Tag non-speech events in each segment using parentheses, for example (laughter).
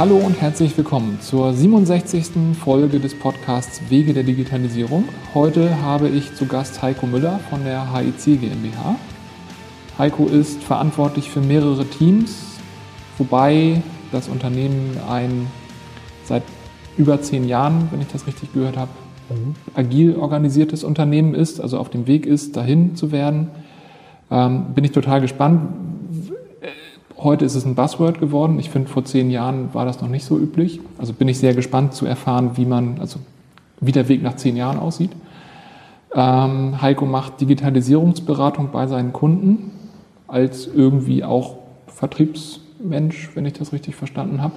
Hallo und herzlich willkommen zur 67. Folge des Podcasts Wege der Digitalisierung. Heute habe ich zu Gast Heiko Müller von der HIC GmbH. Heiko ist verantwortlich für mehrere Teams, wobei das Unternehmen ein seit über zehn Jahren, wenn ich das richtig gehört habe, mhm. agil organisiertes Unternehmen ist, also auf dem Weg ist, dahin zu werden. Ähm, bin ich total gespannt. Heute ist es ein Buzzword geworden. Ich finde, vor zehn Jahren war das noch nicht so üblich. Also bin ich sehr gespannt zu erfahren, wie man, also wie der Weg nach zehn Jahren aussieht. Ähm, Heiko macht Digitalisierungsberatung bei seinen Kunden als irgendwie auch Vertriebsmensch, wenn ich das richtig verstanden habe.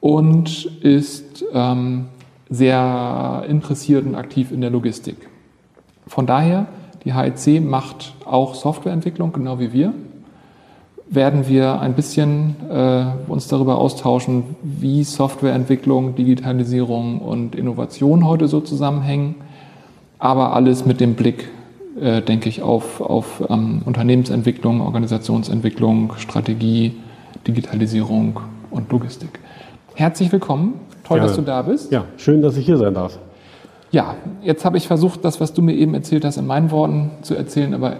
Und ist ähm, sehr interessiert und aktiv in der Logistik. Von daher, die HEC macht auch Softwareentwicklung, genau wie wir. Werden wir ein bisschen äh, uns darüber austauschen, wie Softwareentwicklung, Digitalisierung und Innovation heute so zusammenhängen, aber alles mit dem Blick, äh, denke ich, auf, auf ähm, Unternehmensentwicklung, Organisationsentwicklung, Strategie, Digitalisierung und Logistik. Herzlich willkommen Toll, Gerne. dass du da bist. Ja, schön, dass ich hier sein darf. Ja, jetzt habe ich versucht, das, was du mir eben erzählt hast, in meinen Worten zu erzählen, aber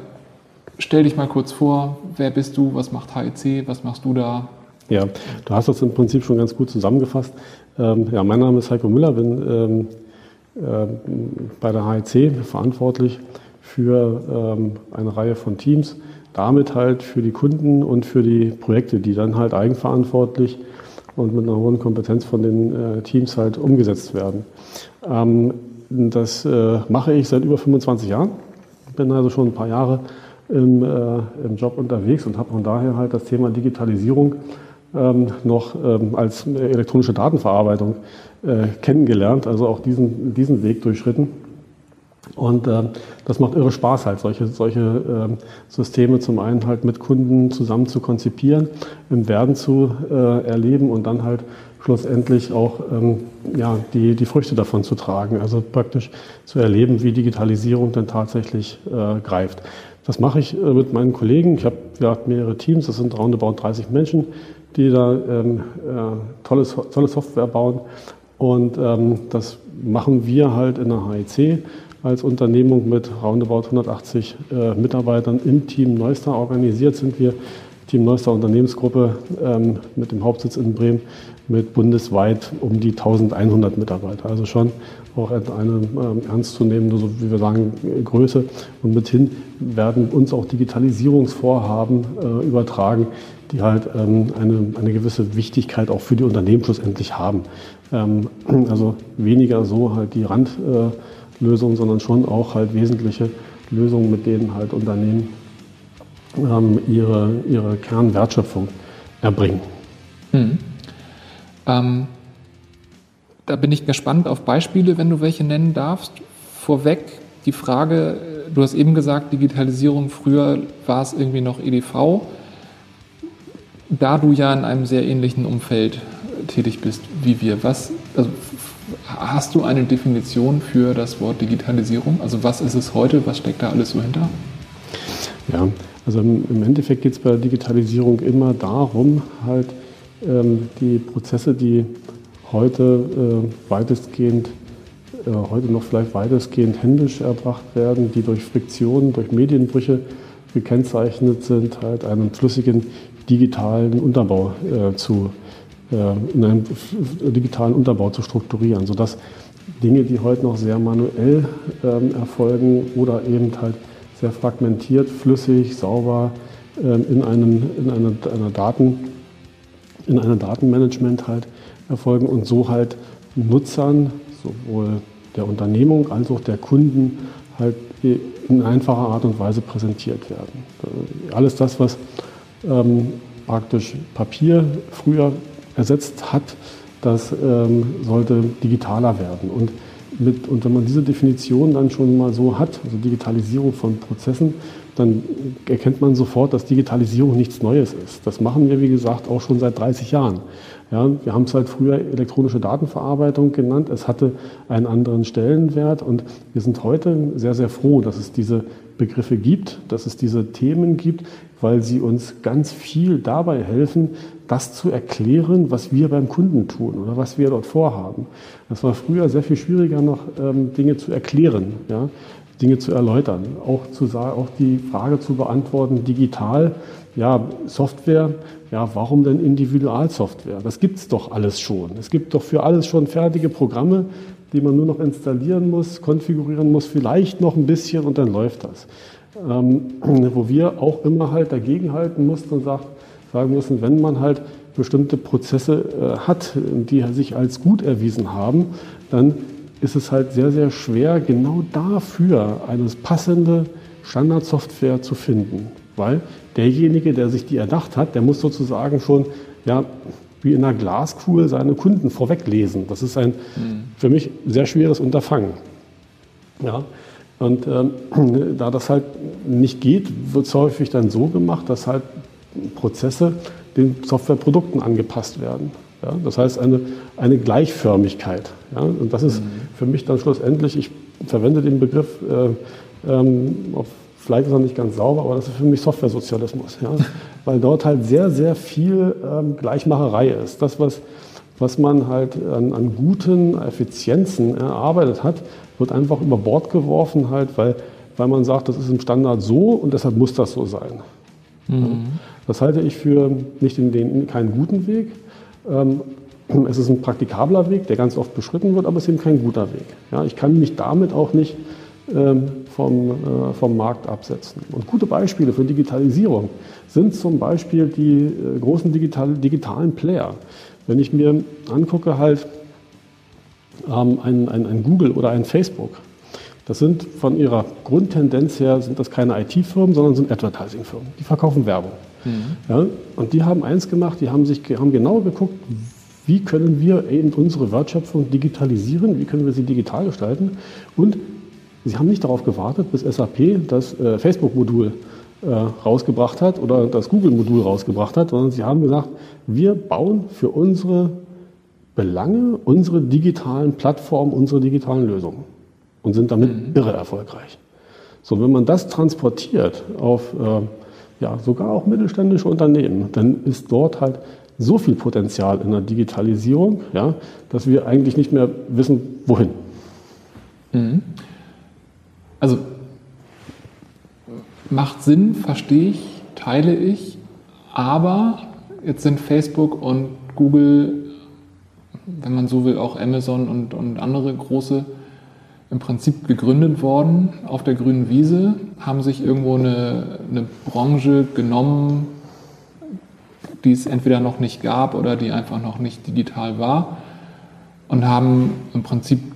stell dich mal kurz vor, wer bist du, was macht HEC, was machst du da? Ja, du hast das im Prinzip schon ganz gut zusammengefasst. Ähm, ja, mein Name ist Heiko Müller, bin ähm, äh, bei der HEC verantwortlich für ähm, eine Reihe von Teams, damit halt für die Kunden und für die Projekte, die dann halt eigenverantwortlich und mit einer hohen Kompetenz von den äh, Teams halt umgesetzt werden. Ähm, das äh, mache ich seit über 25 Jahren. Bin also schon ein paar Jahre im, äh, im Job unterwegs und habe von daher halt das Thema Digitalisierung ähm, noch ähm, als elektronische Datenverarbeitung äh, kennengelernt, also auch diesen, diesen Weg durchschritten und äh, das macht irre Spaß halt, solche, solche äh, Systeme zum einen halt mit Kunden zusammen zu konzipieren, im Werden zu äh, erleben und dann halt schlussendlich auch ähm, ja, die, die Früchte davon zu tragen. Also praktisch zu erleben, wie Digitalisierung dann tatsächlich äh, greift. Das mache ich äh, mit meinen Kollegen. Ich habe ja, mehrere Teams, das sind roundabout 30 Menschen, die da ähm, äh, tolles, tolle Software bauen. Und ähm, das machen wir halt in der HEC als Unternehmung mit roundabout 180 äh, Mitarbeitern im Team Neustar organisiert sind wir. Team Neustar Unternehmensgruppe ähm, mit dem Hauptsitz in Bremen mit bundesweit um die 1100 Mitarbeiter. Also schon auch eine ähm, ernstzunehmende, so wie wir sagen, Größe. Und mithin werden uns auch Digitalisierungsvorhaben äh, übertragen, die halt ähm, eine, eine gewisse Wichtigkeit auch für die Unternehmen schlussendlich haben. Ähm, also weniger so halt die Rand äh, Lösungen, sondern schon auch halt wesentliche Lösungen, mit denen halt Unternehmen ihre, ihre Kernwertschöpfung erbringen. Hm. Ähm, da bin ich gespannt auf Beispiele, wenn du welche nennen darfst. Vorweg die Frage, du hast eben gesagt, Digitalisierung, früher war es irgendwie noch EDV. Da du ja in einem sehr ähnlichen Umfeld tätig bist wie wir, was, also Hast du eine Definition für das Wort Digitalisierung? Also was ist es heute? Was steckt da alles so hinter? Ja, also im Endeffekt geht es bei der Digitalisierung immer darum, halt ähm, die Prozesse, die heute äh, weitestgehend, äh, heute noch vielleicht weitestgehend händisch erbracht werden, die durch Friktionen, durch Medienbrüche gekennzeichnet sind, halt einen flüssigen digitalen Unterbau äh, zu äh, in einem digitalen Unterbau zu strukturieren, sodass Dinge, die heute noch sehr manuell ähm, erfolgen oder eben halt sehr fragmentiert, flüssig, sauber ähm, in einem in einer, einer Daten in einem Datenmanagement halt erfolgen und so halt Nutzern sowohl der Unternehmung als auch der Kunden halt in einfacher Art und Weise präsentiert werden. Alles das, was ähm, praktisch Papier früher ersetzt hat, das ähm, sollte digitaler werden. Und, mit, und wenn man diese Definition dann schon mal so hat, also Digitalisierung von Prozessen, dann erkennt man sofort, dass Digitalisierung nichts Neues ist. Das machen wir, wie gesagt, auch schon seit 30 Jahren. Ja, wir haben es halt früher elektronische Datenverarbeitung genannt. Es hatte einen anderen Stellenwert und wir sind heute sehr, sehr froh, dass es diese Begriffe gibt, dass es diese Themen gibt, weil sie uns ganz viel dabei helfen, das zu erklären, was wir beim Kunden tun oder was wir dort vorhaben. Das war früher sehr viel schwieriger, noch ähm, Dinge zu erklären, ja, Dinge zu erläutern, auch, zu, auch die Frage zu beantworten, digital, ja, Software, ja, warum denn Individualsoftware? Das gibt es doch alles schon. Es gibt doch für alles schon fertige Programme, die man nur noch installieren muss, konfigurieren muss, vielleicht noch ein bisschen und dann läuft das. Ähm, (clears throat) wo wir auch immer halt dagegenhalten mussten und sagt, sagen müssen, wenn man halt bestimmte Prozesse äh, hat, die sich als gut erwiesen haben, dann ist es halt sehr, sehr schwer, genau dafür eine passende Standardsoftware zu finden. Weil derjenige, der sich die erdacht hat, der muss sozusagen schon ja, wie in einer Glaskugel seine Kunden vorweglesen. Das ist ein mhm. für mich sehr schweres Unterfangen. Ja, und ähm, (clears throat) da das halt nicht geht, wird es häufig dann so gemacht, dass halt Prozesse den Softwareprodukten angepasst werden. Ja, das heißt eine, eine Gleichförmigkeit. Ja, und das ist mhm. für mich dann schlussendlich, ich verwende den Begriff, äh, ähm, auf, vielleicht ist er nicht ganz sauber, aber das ist für mich Softwaresozialismus. Ja, (laughs) weil dort halt sehr, sehr viel ähm, Gleichmacherei ist. Das, was, was man halt an, an guten Effizienzen erarbeitet hat, wird einfach über Bord geworfen, halt, weil, weil man sagt, das ist im Standard so und deshalb muss das so sein. Mhm. Das halte ich für nicht in den, keinen guten Weg. Ähm, es ist ein praktikabler Weg, der ganz oft beschritten wird, aber es ist eben kein guter Weg. Ja, ich kann mich damit auch nicht vom, äh, vom Markt absetzen. Und gute Beispiele für Digitalisierung sind zum Beispiel die äh, großen digital, digitalen Player. Wenn ich mir angucke, halt ähm, ein, ein, ein Google oder ein Facebook, das sind von ihrer Grundtendenz her sind das keine IT-Firmen, sondern sind Advertising-Firmen. Die verkaufen Werbung. Mhm. Ja, und die haben eins gemacht, die haben sich haben genau geguckt, wie können wir eben unsere Wertschöpfung digitalisieren, wie können wir sie digital gestalten. Und sie haben nicht darauf gewartet, bis SAP das äh, Facebook-Modul äh, rausgebracht hat oder das Google-Modul rausgebracht hat, sondern sie haben gesagt, wir bauen für unsere Belange unsere digitalen Plattformen, unsere digitalen Lösungen und sind damit mhm. irre erfolgreich. So, wenn man das transportiert auf äh, ja, sogar auch mittelständische Unternehmen, dann ist dort halt so viel Potenzial in der Digitalisierung, ja, dass wir eigentlich nicht mehr wissen, wohin. Mhm. Also macht Sinn, verstehe ich, teile ich, aber jetzt sind Facebook und Google, wenn man so will, auch Amazon und, und andere große im Prinzip gegründet worden auf der grünen Wiese, haben sich irgendwo eine, eine Branche genommen, die es entweder noch nicht gab oder die einfach noch nicht digital war und haben im Prinzip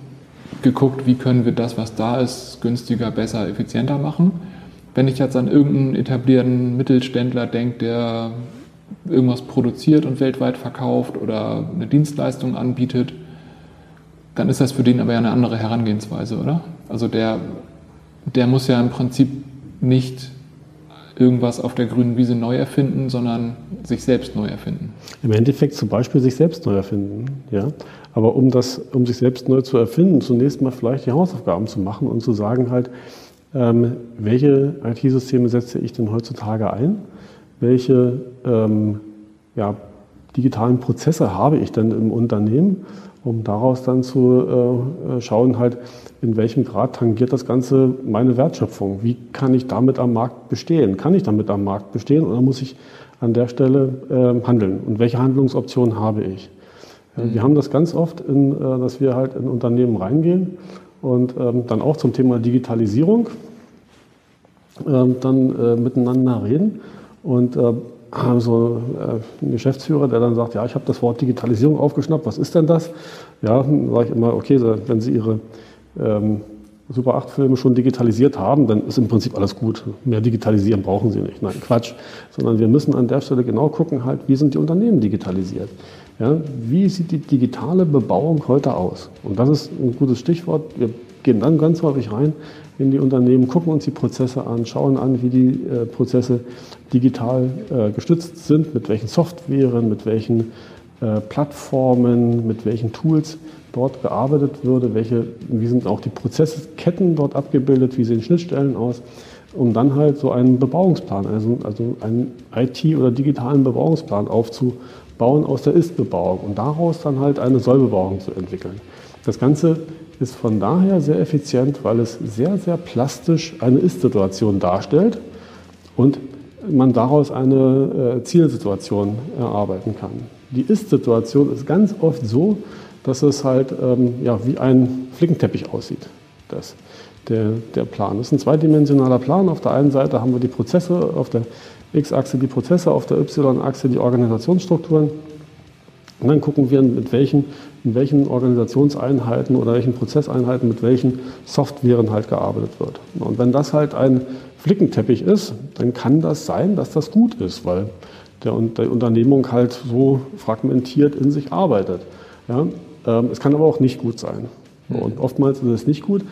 geguckt, wie können wir das, was da ist, günstiger, besser, effizienter machen. Wenn ich jetzt an irgendeinen etablierten Mittelständler denke, der irgendwas produziert und weltweit verkauft oder eine Dienstleistung anbietet, dann ist das für den aber ja eine andere Herangehensweise, oder? Also der, der muss ja im Prinzip nicht irgendwas auf der grünen Wiese neu erfinden, sondern sich selbst neu erfinden. Im Endeffekt zum Beispiel sich selbst neu erfinden, ja. Aber um das, um sich selbst neu zu erfinden, zunächst mal vielleicht die Hausaufgaben zu machen und zu sagen halt, ähm, welche IT-Systeme setze ich denn heutzutage ein? Welche ähm, ja, digitalen Prozesse habe ich denn im Unternehmen? Um daraus dann zu äh, schauen, halt, in welchem Grad tangiert das Ganze meine Wertschöpfung? Wie kann ich damit am Markt bestehen? Kann ich damit am Markt bestehen oder muss ich an der Stelle äh, handeln? Und welche Handlungsoptionen habe ich? Mhm. Wir haben das ganz oft, in, äh, dass wir halt in Unternehmen reingehen und ähm, dann auch zum Thema Digitalisierung ähm, dann äh, miteinander reden und so äh, ein Geschäftsführer, der dann sagt, ja, ich habe das Wort Digitalisierung aufgeschnappt, was ist denn das? Ja, dann sage ich immer, okay, wenn Sie Ihre ähm, Super 8 Filme schon digitalisiert haben, dann ist im Prinzip alles gut. Mehr digitalisieren brauchen Sie nicht. Nein, Quatsch. Sondern wir müssen an der Stelle genau gucken, halt, wie sind die Unternehmen digitalisiert? Ja, wie sieht die digitale Bebauung heute aus? Und das ist ein gutes Stichwort. Wir gehen dann ganz häufig rein in die Unternehmen, gucken uns die Prozesse an, schauen an, wie die äh, Prozesse digital äh, gestützt sind, mit welchen Softwaren, mit welchen äh, Plattformen, mit welchen Tools dort gearbeitet würde, welche, wie sind auch die Prozessketten dort abgebildet, wie sehen Schnittstellen aus. um dann halt so einen Bebauungsplan, also, also einen IT- oder digitalen Bebauungsplan aufzubauen aus der Ist-Bebauung und daraus dann halt eine Soll-Bebauung zu entwickeln. Das Ganze ist von daher sehr effizient, weil es sehr, sehr plastisch eine Ist-Situation darstellt und man daraus eine äh, Zielsituation erarbeiten kann. Die Ist-Situation ist ganz oft so, dass es halt ähm, ja, wie ein Flickenteppich aussieht. Das, der, der Plan. Das ist ein zweidimensionaler Plan. Auf der einen Seite haben wir die Prozesse, auf der X-Achse die Prozesse, auf der Y-Achse die Organisationsstrukturen. Und dann gucken wir, mit welchen, in welchen Organisationseinheiten oder welchen Prozesseinheiten mit welchen Softwaren halt gearbeitet wird. Und wenn das halt ein Flickenteppich ist, dann kann das sein, dass das gut ist, weil der, die Unternehmung halt so fragmentiert in sich arbeitet. Ja? Ähm, es kann aber auch nicht gut sein. Und oftmals ist es nicht gut.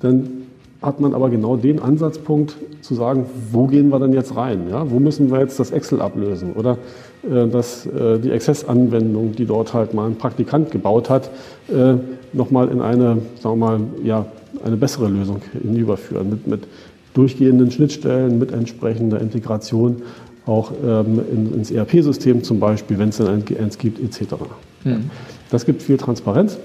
Dann hat man aber genau den Ansatzpunkt zu sagen, wo gehen wir denn jetzt rein? Ja? Wo müssen wir jetzt das Excel ablösen? Oder äh, das, äh, die Access-Anwendung, die dort halt mal ein Praktikant gebaut hat, äh, nochmal in eine, sagen wir mal, ja, eine bessere Lösung hinüberführen. Mit, mit durchgehenden Schnittstellen, mit entsprechender Integration auch ähm, in, ins ERP-System zum Beispiel, wenn es dann eins gibt, etc. Mhm. Das gibt viel Transparenz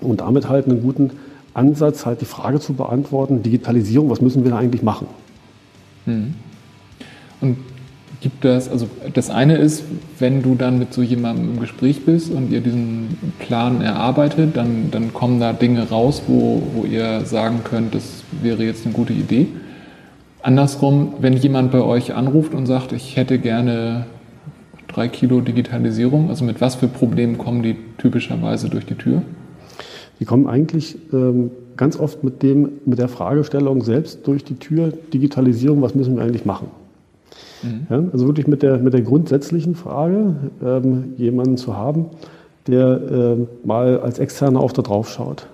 und damit halt einen guten Ansatz, halt die Frage zu beantworten, Digitalisierung, was müssen wir da eigentlich machen? Hm. Und gibt das, also das eine ist, wenn du dann mit so jemandem im Gespräch bist und ihr diesen Plan erarbeitet, dann, dann kommen da Dinge raus, wo, wo ihr sagen könnt, das wäre jetzt eine gute Idee. Andersrum, wenn jemand bei euch anruft und sagt, ich hätte gerne drei Kilo Digitalisierung, also mit was für Problemen kommen die typischerweise durch die Tür? Die kommen eigentlich ähm, ganz oft mit, dem, mit der Fragestellung selbst durch die Tür, Digitalisierung, was müssen wir eigentlich machen? Mhm. Ja, also wirklich mit der, mit der grundsätzlichen Frage, ähm, jemanden zu haben, der ähm, mal als Externer auch da drauf schaut.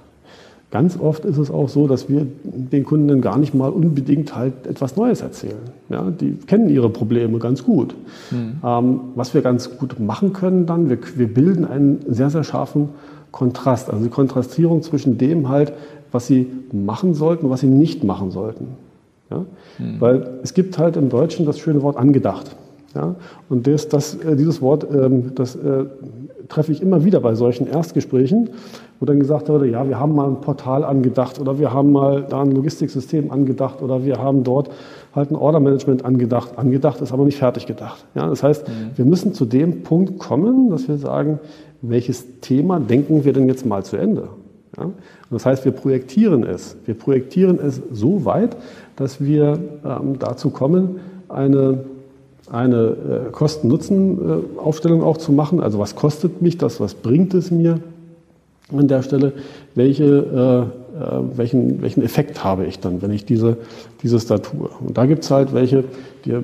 Ganz oft ist es auch so, dass wir den Kunden gar nicht mal unbedingt halt etwas Neues erzählen. Ja, die kennen ihre Probleme ganz gut. Mhm. Ähm, was wir ganz gut machen können dann, wir, wir bilden einen sehr, sehr scharfen Kontrast, also die Kontrastierung zwischen dem halt, was sie machen sollten und was sie nicht machen sollten. Ja? Mhm. Weil es gibt halt im Deutschen das schöne Wort angedacht. Ja? Und das, das, äh, dieses Wort, ähm, das äh, treffe ich immer wieder bei solchen Erstgesprächen, wo dann gesagt wurde, ja, wir haben mal ein Portal angedacht oder wir haben mal da ein Logistiksystem angedacht oder wir haben dort halt ein Ordermanagement angedacht. Angedacht ist aber nicht fertig gedacht. Ja, das heißt, mhm. wir müssen zu dem Punkt kommen, dass wir sagen, welches Thema denken wir denn jetzt mal zu Ende? Ja? das heißt, wir projektieren es. Wir projektieren es so weit, dass wir ähm, dazu kommen, eine, eine äh, Kosten-Nutzen-Aufstellung auch zu machen. Also was kostet mich das, was bringt es mir an der Stelle, welche, äh, äh, welchen, welchen Effekt habe ich dann, wenn ich diese, dieses da tue. Und da gibt es halt welche die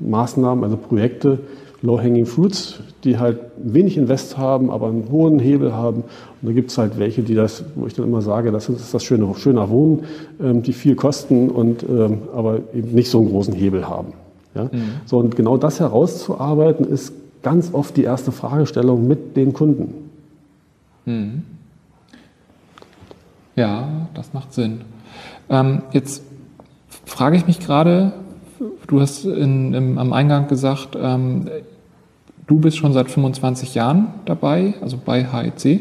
Maßnahmen, also Projekte, Low-Hanging Fruits, die halt wenig Invest haben, aber einen hohen Hebel haben. Und da gibt es halt welche, die das, wo ich dann immer sage, das ist das schöne, schöner Wohnen, ähm, die viel kosten und ähm, aber eben nicht so einen großen Hebel haben. Ja? Mhm. So, und genau das herauszuarbeiten, ist ganz oft die erste Fragestellung mit den Kunden. Mhm. Ja, das macht Sinn. Ähm, jetzt frage ich mich gerade, du hast in, im, am Eingang gesagt, ähm, Du bist schon seit 25 Jahren dabei, also bei HEC.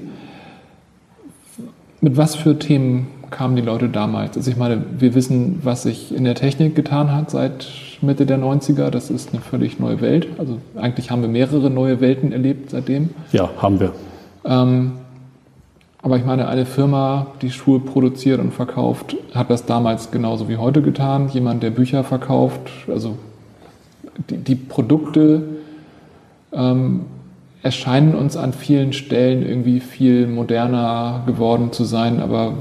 Mit was für Themen kamen die Leute damals? Also ich meine, wir wissen, was sich in der Technik getan hat seit Mitte der 90er. Das ist eine völlig neue Welt. Also eigentlich haben wir mehrere neue Welten erlebt seitdem. Ja, haben wir. Ähm, aber ich meine, eine Firma, die Schuhe produziert und verkauft, hat das damals genauso wie heute getan. Jemand, der Bücher verkauft, also die, die Produkte ähm, erscheinen uns an vielen Stellen irgendwie viel moderner geworden zu sein, aber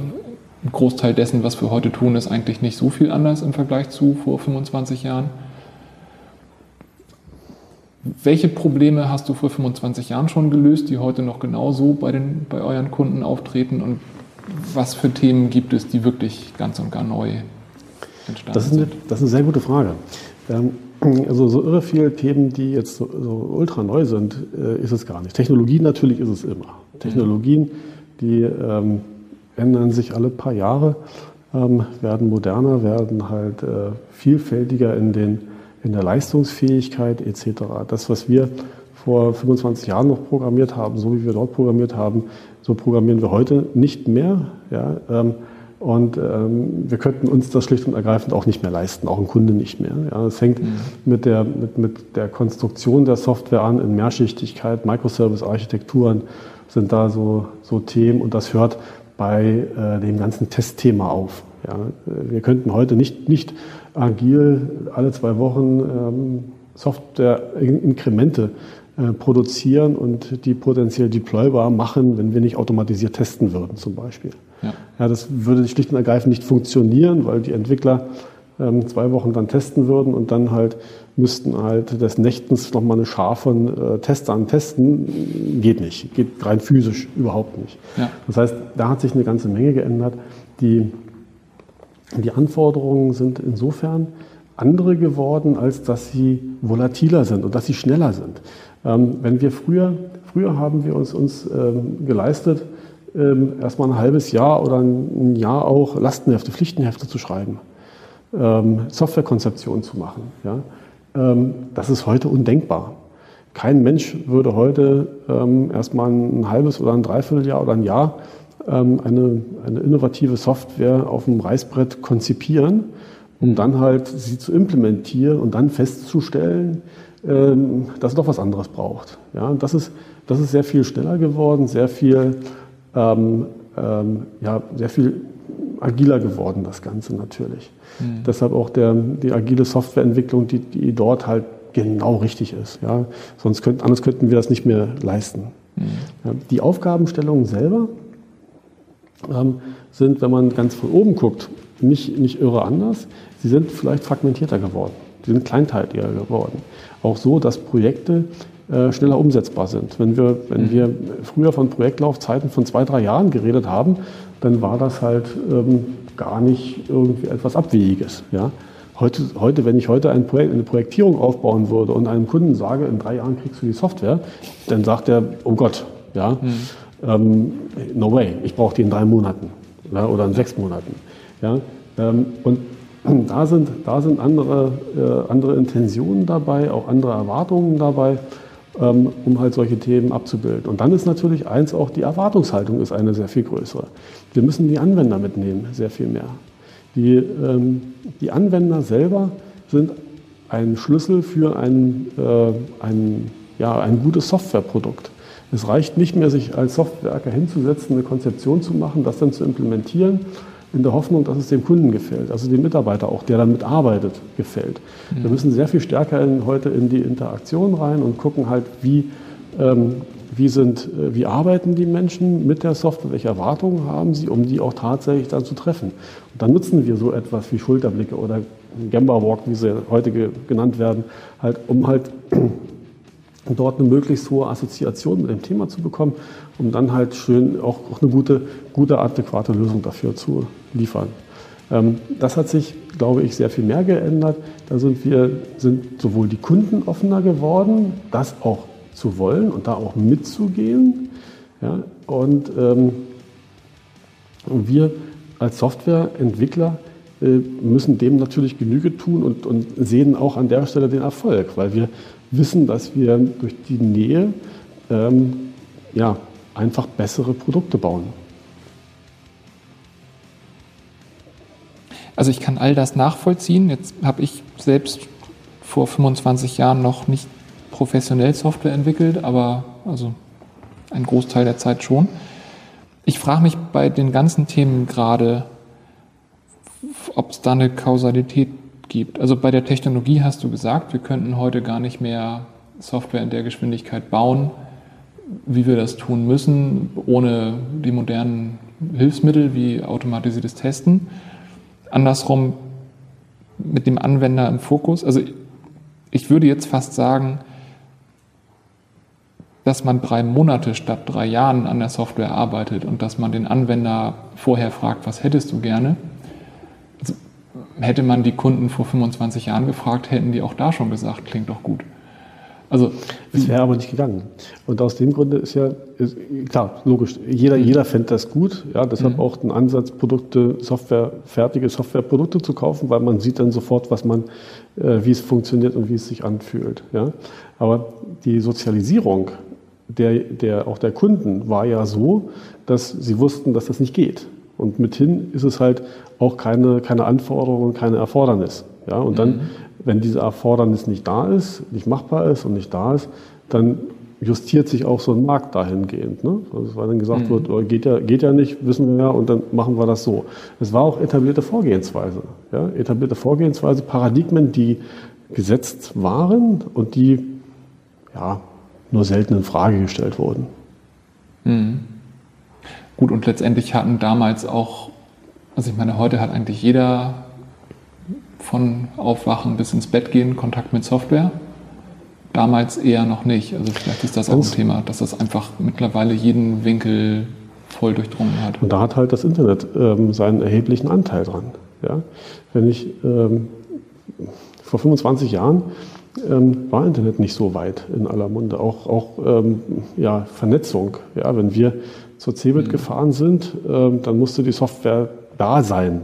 ein Großteil dessen, was wir heute tun, ist eigentlich nicht so viel anders im Vergleich zu vor 25 Jahren. Welche Probleme hast du vor 25 Jahren schon gelöst, die heute noch genauso bei, den, bei euren Kunden auftreten? Und was für Themen gibt es, die wirklich ganz und gar neu entstanden das eine, sind? Das ist eine sehr gute Frage. Ähm, also so irre viele Themen, die jetzt so, so ultra neu sind, äh, ist es gar nicht. Technologien natürlich ist es immer. Technologien, die ähm, ändern sich alle paar Jahre. ähm, werden moderner, werden halt äh, vielfältiger in, den, in der Leistungsfähigkeit etc. Das, was wir vor 25 Jahren noch programmiert haben, so wie wir dort programmiert haben, so programmieren wir heute nicht mehr. Ja, ähm, und ähm, wir könnten uns das schlicht und ergreifend auch nicht mehr leisten, auch ein Kunde nicht mehr. Ja, es hängt mhm. mit, der, mit, mit der Konstruktion der Software an, in Mehrschichtigkeit, Microservice-Architekturen sind da so, so Themen und das hört bei äh, dem ganzen Testthema auf. Ja, wir könnten heute nicht, nicht agil alle zwei Wochen ähm, Software-Inkremente äh, produzieren und die potenziell deploybar machen, wenn wir nicht automatisiert testen würden zum Beispiel. Ja. ja, das würde schlicht und ergreifend nicht funktionieren, weil die Entwickler ähm, zwei Wochen dann testen würden und dann halt müssten halt des Nächtens nochmal eine Schar von äh, Testern testen. Geht nicht, geht rein physisch überhaupt nicht. Ja. Das heißt, da hat sich eine ganze Menge geändert. Die, die Anforderungen sind insofern andere geworden, als dass sie volatiler sind und dass sie schneller sind. Ähm, wenn wir früher, früher haben wir uns, uns ähm, geleistet, ähm, erstmal ein halbes Jahr oder ein Jahr auch Lastenhefte, Pflichtenhefte zu schreiben, ähm, Softwarekonzeption zu machen. Ja? Ähm, das ist heute undenkbar. Kein Mensch würde heute ähm, erstmal ein halbes oder ein Dreivierteljahr oder ein Jahr eine, eine innovative Software auf dem Reißbrett konzipieren, um dann halt sie zu implementieren und dann festzustellen, ähm, dass es doch was anderes braucht. Ja? Das ist, das ist sehr viel schneller geworden, sehr viel ähm, ähm, ja, sehr viel agiler geworden, das Ganze natürlich. Mhm. Deshalb auch der, die agile Softwareentwicklung, die, die dort halt genau richtig ist. Ja? Sonst könnt, anders könnten wir das nicht mehr leisten. Mhm. Ja, die Aufgabenstellungen selber ähm, sind, wenn man ganz von oben guckt, nicht, nicht irre anders. Sie sind vielleicht fragmentierter geworden. Sie sind kleinteiliger geworden. Auch so, dass Projekte äh, schneller umsetzbar sind. Wenn wir, wenn wir früher von Projektlaufzeiten von zwei, drei Jahren geredet haben, dann war das halt ähm, gar nicht irgendwie etwas Abwegiges. Ja? Heute, heute, wenn ich heute ein Projekt, eine Projektierung aufbauen würde und einem Kunden sage, in drei Jahren kriegst du die Software, dann sagt er, oh Gott, ja, mhm. Ähm, no way, ich brauche die in drei Monaten ja, oder in sechs Monaten. Ja? Ähm, und (clears throat) da sind, da sind andere, äh, andere Intentionen dabei, auch andere Erwartungen dabei. Ähm, um halt solche Themen abzubilden. Und dann ist natürlich eins auch, die Erwartungshaltung ist eine sehr viel größere. Wir müssen die Anwender mitnehmen, sehr viel mehr. Die, ähm, die Anwender selber sind ein Schlüssel für ein, äh, ein, ja, ein gutes Softwareprodukt. Es reicht nicht mehr, sich als Softwerker hinzusetzen, eine Konzeption zu machen, das dann zu implementieren in der Hoffnung, dass es dem Kunden gefällt, also dem Mitarbeiter auch, der damit arbeitet, gefällt. Mhm. Wir müssen sehr viel stärker in, heute in die Interaktion rein und gucken halt, wie, ähm, wie, sind, äh, wie arbeiten die Menschen mit der Software, welche Erwartungen haben sie, um die auch tatsächlich dann zu treffen. Und dann nutzen wir so etwas wie Schulterblicke oder Gamba Walk, wie sie heute genannt werden, halt, um halt dort eine möglichst hohe Assoziation mit dem Thema zu bekommen, um dann halt schön auch, auch eine gute, gute, adäquate Lösung dafür zu liefern. Ähm, das hat sich, glaube ich, sehr viel mehr geändert. Da sind wir, sind sowohl die Kunden offener geworden, das auch zu wollen und da auch mitzugehen. Ja, und ähm, wir als Softwareentwickler äh, müssen dem natürlich Genüge tun und, und sehen auch an der Stelle den Erfolg, weil wir wissen, dass wir durch die Nähe ähm, ja, einfach bessere Produkte bauen. Also ich kann all das nachvollziehen. Jetzt habe ich selbst vor 25 Jahren noch nicht professionell Software entwickelt, aber also ein Großteil der Zeit schon. Ich frage mich bei den ganzen Themen gerade, ob es da eine Kausalität gibt. Also bei der Technologie hast du gesagt, wir könnten heute gar nicht mehr Software in der Geschwindigkeit bauen, wie wir das tun müssen, ohne die modernen Hilfsmittel wie automatisiertes Testen. Andersrum mit dem Anwender im Fokus. Also ich würde jetzt fast sagen, dass man drei Monate statt drei Jahren an der Software arbeitet und dass man den Anwender vorher fragt, was hättest du gerne, hätte man die Kunden vor 25 Jahren gefragt, hätten die auch da schon gesagt, klingt doch gut. Also, es wäre aber nicht gegangen. Und aus dem Grunde ist ja, ist, klar, logisch, jeder, mhm. jeder fände das gut. Ja, deshalb mhm. auch ein Ansatz, Produkte, Software, fertige Softwareprodukte zu kaufen, weil man sieht dann sofort, was man, äh, wie es funktioniert und wie es sich anfühlt. Ja. Aber die Sozialisierung der, der, auch der Kunden war ja so, dass sie wussten, dass das nicht geht. Und mithin ist es halt auch keine, keine Anforderung, keine Erfordernis. Ja, und dann, mhm. wenn diese Erfordernis nicht da ist, nicht machbar ist und nicht da ist, dann justiert sich auch so ein Markt dahingehend. Ne? Also weil dann gesagt mhm. wird, oh, geht, ja, geht ja nicht, wissen wir ja, und dann machen wir das so. Es war auch etablierte Vorgehensweise. Ja? Etablierte Vorgehensweise, Paradigmen, die gesetzt waren und die ja, nur selten in Frage gestellt wurden. Mhm. Gut, und letztendlich hatten damals auch, also ich meine, heute hat eigentlich jeder von Aufwachen bis ins Bett gehen Kontakt mit Software. Damals eher noch nicht. Also vielleicht ist das auch ein Thema, dass das einfach mittlerweile jeden Winkel voll durchdrungen hat. Und da hat halt das Internet ähm, seinen erheblichen Anteil dran. Ja? Wenn ich ähm, vor 25 Jahren ähm, war Internet nicht so weit in aller Munde. Auch, auch ähm, ja, Vernetzung. Ja, wenn wir zur CeBIT mhm. gefahren sind, ähm, dann musste die Software da sein.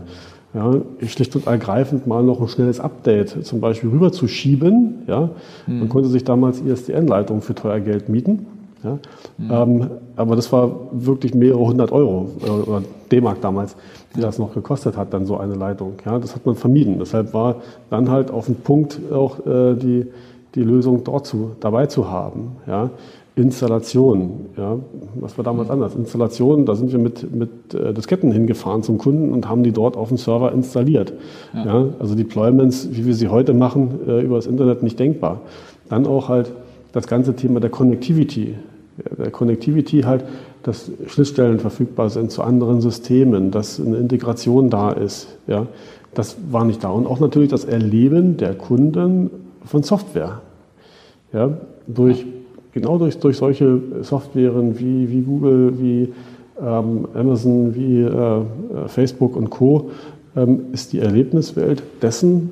Ja, schlicht und ergreifend mal noch ein schnelles Update zum Beispiel rüberzuschieben. Ja. Mhm. Man konnte sich damals ISDN-Leitungen für teuer Geld mieten. Ja. Mhm. Ähm, aber das war wirklich mehrere hundert Euro äh, oder D-Mark damals, die das noch gekostet hat, dann so eine Leitung. Ja, das hat man vermieden. Deshalb war dann halt auf den Punkt auch äh, die, die Lösung dort zu, dabei zu haben. Ja. Installation, ja, was war damals anders? Installation, da sind wir mit, mit äh, Disketten hingefahren zum Kunden und haben die dort auf dem Server installiert. Ja. ja also Deployments, wie wir sie heute machen, äh, über das Internet nicht denkbar. Dann auch halt das ganze Thema der Connectivity. Ja, der Connectivity halt, dass Schnittstellen verfügbar sind zu anderen Systemen, dass eine Integration da ist. Ja, das war nicht da. Und auch natürlich das Erleben der Kunden von Software. Ja, durch genau durch, durch solche Softwaren wie, wie Google, wie ähm, Amazon, wie äh, Facebook und Co. Ähm, ist die Erlebniswelt dessen,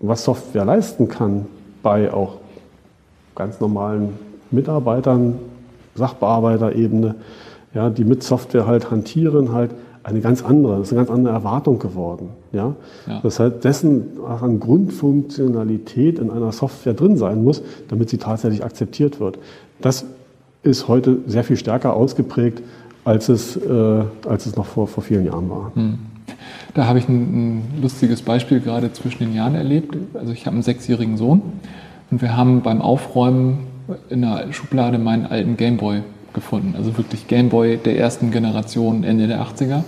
was Software leisten kann, bei auch ganz normalen Mitarbeitern, Sachbearbeiterebene, ja, die mit Software halt hantieren, halt eine ganz andere, das ist eine ganz andere Erwartung geworden. Ja? ja. Das heißt, dessen an Grundfunktionalität in einer Software drin sein muss, damit sie tatsächlich akzeptiert wird. Das ist heute sehr viel stärker ausgeprägt, als es, äh, als es noch vor, vor vielen Jahren war. Hm. Da habe ich ein, ein, lustiges Beispiel gerade zwischen den Jahren erlebt. Also ich habe einen sechsjährigen Sohn und wir haben beim Aufräumen in der Schublade meinen alten Gameboy gefunden. Also wirklich Gameboy der ersten Generation, Ende der 80er.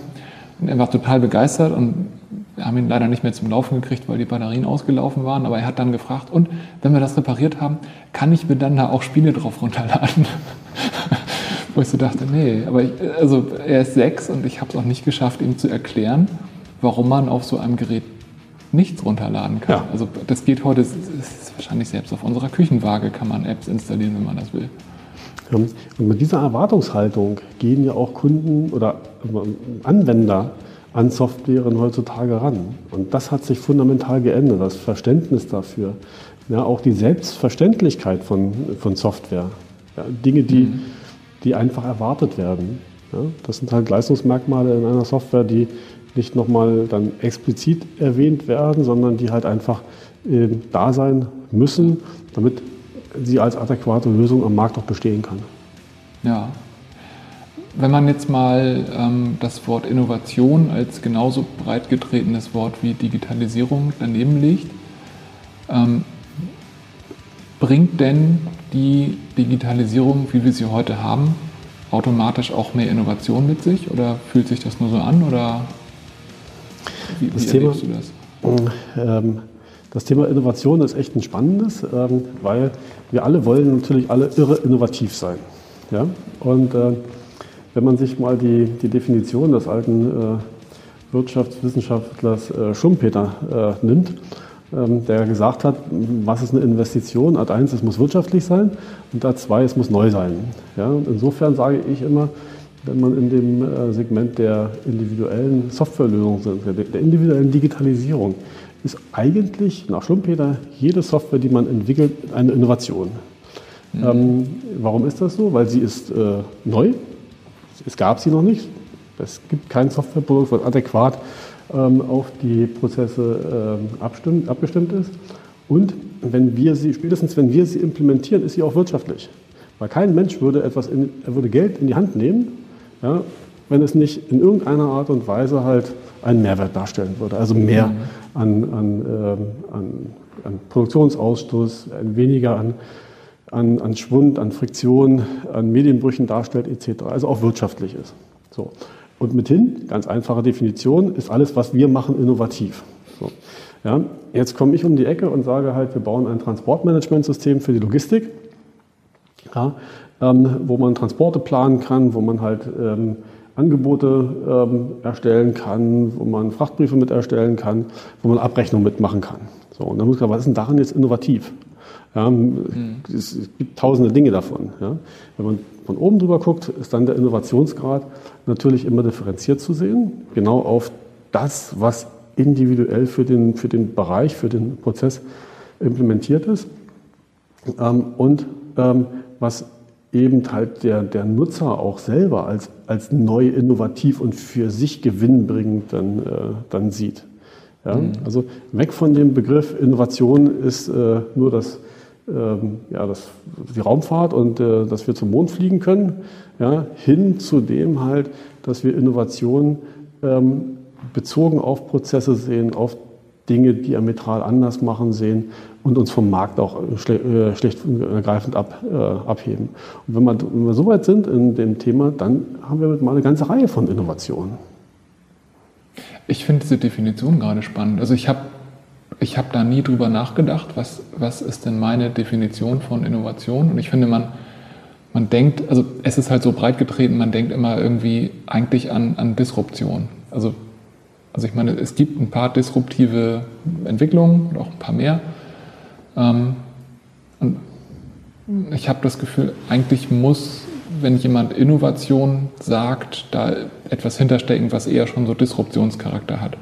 Und er war total begeistert und wir haben ihn leider nicht mehr zum Laufen gekriegt, weil die Batterien ausgelaufen waren. Aber er hat dann gefragt, und wenn wir das repariert haben, kann ich mir dann da auch Spiele drauf runterladen? (laughs) Wo ich so dachte, nee, aber ich, also er ist sechs und ich habe es auch nicht geschafft, ihm zu erklären, warum man auf so einem Gerät nichts runterladen kann. Ja. Also das geht heute, das ist wahrscheinlich selbst auf unserer Küchenwaage kann man Apps installieren, wenn man das will. Und mit dieser Erwartungshaltung gehen ja auch Kunden oder Anwender an Softwaren heutzutage ran. Und das hat sich fundamental geändert, das Verständnis dafür. Ja, auch die Selbstverständlichkeit von, von Software. Ja, Dinge, die, mhm. die einfach erwartet werden. Ja, das sind halt Leistungsmerkmale in einer Software, die nicht nochmal dann explizit erwähnt werden, sondern die halt einfach äh, da sein müssen, damit sie als adäquate Lösung am Markt auch bestehen kann. Ja. Wenn man jetzt mal ähm, das Wort Innovation als genauso breit getretenes Wort wie Digitalisierung daneben legt, ähm, bringt denn die Digitalisierung, wie wir sie heute haben, automatisch auch mehr Innovation mit sich oder fühlt sich das nur so an oder wie, das wie Thema, du das? Ähm, das Thema Innovation ist echt ein spannendes, ähm, weil wir alle wollen natürlich alle irre innovativ sein. Ja? Und äh, wenn man sich mal die, die Definition des alten äh, Wirtschaftswissenschaftlers äh, Schumpeter nimmt, ähm, der gesagt hat, was ist eine Investition? Ad 1, es muss wirtschaftlich sein und Ad 2, es muss neu sein. Ja? Und insofern sage ich immer, wenn man in dem Segment der individuellen Softwarelösungen sind, der individuellen Digitalisierung, ist eigentlich nach Schumpeter jede Software, die man entwickelt, eine Innovation. Mhm. Ähm, warum ist das so? Weil sie ist äh, neu. Es gab sie noch nicht. Es gibt kein Softwareprodukt, was adäquat ähm, auf die Prozesse ähm, abstimmt, abgestimmt ist. Und wenn wir sie, spätestens wenn wir sie implementieren, ist sie auch wirtschaftlich. Weil kein Mensch würde etwas in, er würde Geld in die Hand nehmen, ja, wenn es nicht in irgendeiner Art und Weise halt einen Mehrwert darstellen würde. Also mehr mhm. an, an, ähm, an, an Produktionsausstoß, weniger an, an, an Schwund, an Friktion, an Medienbrüchen darstellt etc. Also auch wirtschaftlich ist. So. Und mithin, ganz einfache Definition, ist alles, was wir machen, innovativ. So. Ja, jetzt komme ich um die Ecke und sage halt, wir bauen ein Transportmanagementsystem für die Logistik, ja, ähm, wo man Transporte planen kann, wo man halt ähm, Angebote ähm, erstellen kann, wo man Frachtbriefe mit erstellen kann, wo man Abrechnungen mitmachen kann. So, und dann muss ich sagen, was ist denn daran jetzt innovativ? Ja, mhm. es, gibt tausende Dinge davon. Ja. Wenn man von oben drüber guckt, ist dann der Innovationsgrad natürlich immer differenziert zu sehen, genau auf das, was individuell für den, für den Bereich, für den Prozess implementiert ist ähm, und ähm, was eben halt der, der Nutzer auch selber als, als neu, innovativ und für sich gewinnbringend dann, äh, dann sieht. Ja? Mhm. Also weg von dem Begriff Innovation ist äh, nur das, ähm, ja, das, die Raumfahrt und äh, dass wir zum Mond fliegen können, ja, hin zu dem halt, dass wir Innovation ähm, bezogen auf Prozesse sehen, auf Dinge diametral anders machen sehen und uns vom Markt auch schle äh, schlecht und ergreifend ab, äh, abheben. Und wenn wir, wenn wir so weit sind in dem Thema, dann haben wir mal eine ganze Reihe von Innovationen. Ich finde diese Definition gerade spannend. Also ich habe ich hab da nie drüber nachgedacht, was, was ist denn meine Definition von Innovation. Und ich finde, man, man denkt, also es ist halt so breit getreten, man denkt immer irgendwie eigentlich an, an Disruption. Also, also ich meine, es gibt ein paar disruptive Entwicklungen und auch ein paar mehr. Ähm, und ich habe das Gefühl, eigentlich muss, wenn jemand Innovation sagt, da etwas hinterstecken, was eher schon so Disruptionscharakter hat.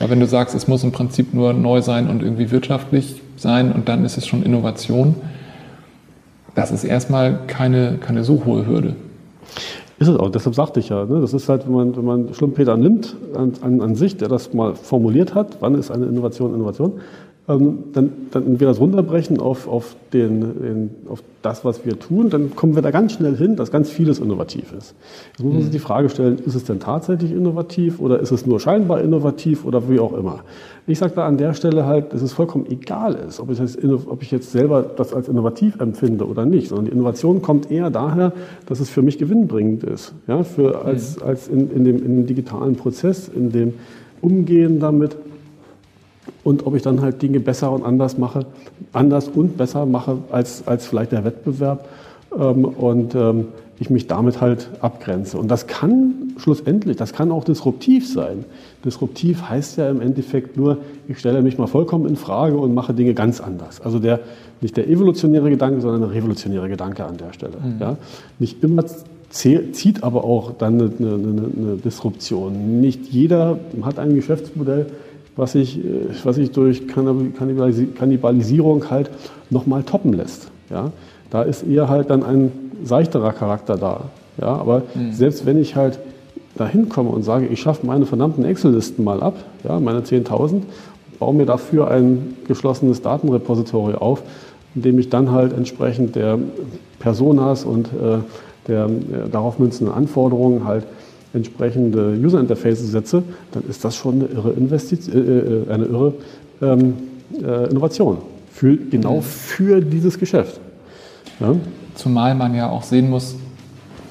Aber wenn du sagst, es muss im Prinzip nur neu sein und irgendwie wirtschaftlich sein und dann ist es schon Innovation, das ist erstmal keine, keine so hohe Hürde. Ist es auch, deshalb sagte ich ja, ne? das ist halt, wenn man, wenn man Schlumpeter nimmt an, an, an sich, der das mal formuliert hat, wann ist eine Innovation Innovation, ähm, dann, dann wir das runterbrechen auf, auf, den, den, auf das, was wir tun, dann kommen wir da ganz schnell hin, dass ganz vieles innovativ ist. Jetzt muss man sich mhm. die Frage stellen, ist es denn tatsächlich innovativ oder ist es nur scheinbar innovativ oder wie auch immer. Ich sage da an der Stelle halt, dass es vollkommen egal ist, ob ich, jetzt, ob ich jetzt selber das als innovativ empfinde oder nicht, sondern die Innovation kommt eher daher, dass es für mich gewinnbringend ist, ja, für, als, mhm. als in, in, dem, in dem digitalen Prozess, in dem Umgehen damit und ob ich dann halt Dinge besser und anders mache, anders und besser mache als, als vielleicht der Wettbewerb ähm, und ähm, ich mich damit halt abgrenze. Und das kann schlussendlich, das kann auch disruptiv sein. Disruptiv heißt ja im Endeffekt nur, ich stelle mich mal vollkommen in Frage und mache Dinge ganz anders. Also der, nicht der evolutionäre Gedanke, sondern der revolutionäre Gedanke an der Stelle. Mhm. Ja? Nicht immer zieht aber auch dann eine, eine, eine Disruption. Nicht jeder hat ein Geschäftsmodell, was sich, äh, was sich durch Kannibalisierung halt nochmal toppen lässt. Ja? Da ist eher halt dann ein seichterer Charakter da. Ja? Aber mhm. selbst wenn ich halt da hinkomme und sage, ich schaffe meine verdammten Excel-Listen mal ab, ja, meine 10.000, baue mir dafür ein geschlossenes Datenrepository auf, in dem ich dann halt entsprechend der Personas und äh, der äh, darauf münzenden Anforderungen halt entsprechende User Interfaces setze, dann ist das schon eine irre, Investition, äh, äh, eine irre ähm, äh, Innovation. Für, genau für dieses Geschäft. Ja? Zumal man ja auch sehen muss,